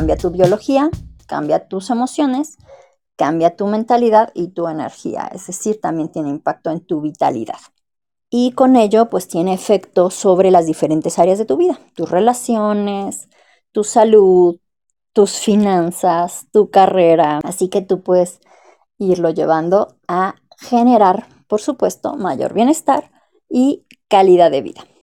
cambia tu biología, cambia tus emociones, cambia tu mentalidad y tu energía, es decir, también tiene impacto en tu vitalidad. Y con ello, pues tiene efecto sobre las diferentes áreas de tu vida, tus relaciones, tu salud, tus finanzas, tu carrera. Así que tú puedes irlo llevando a generar, por supuesto, mayor bienestar y calidad de vida.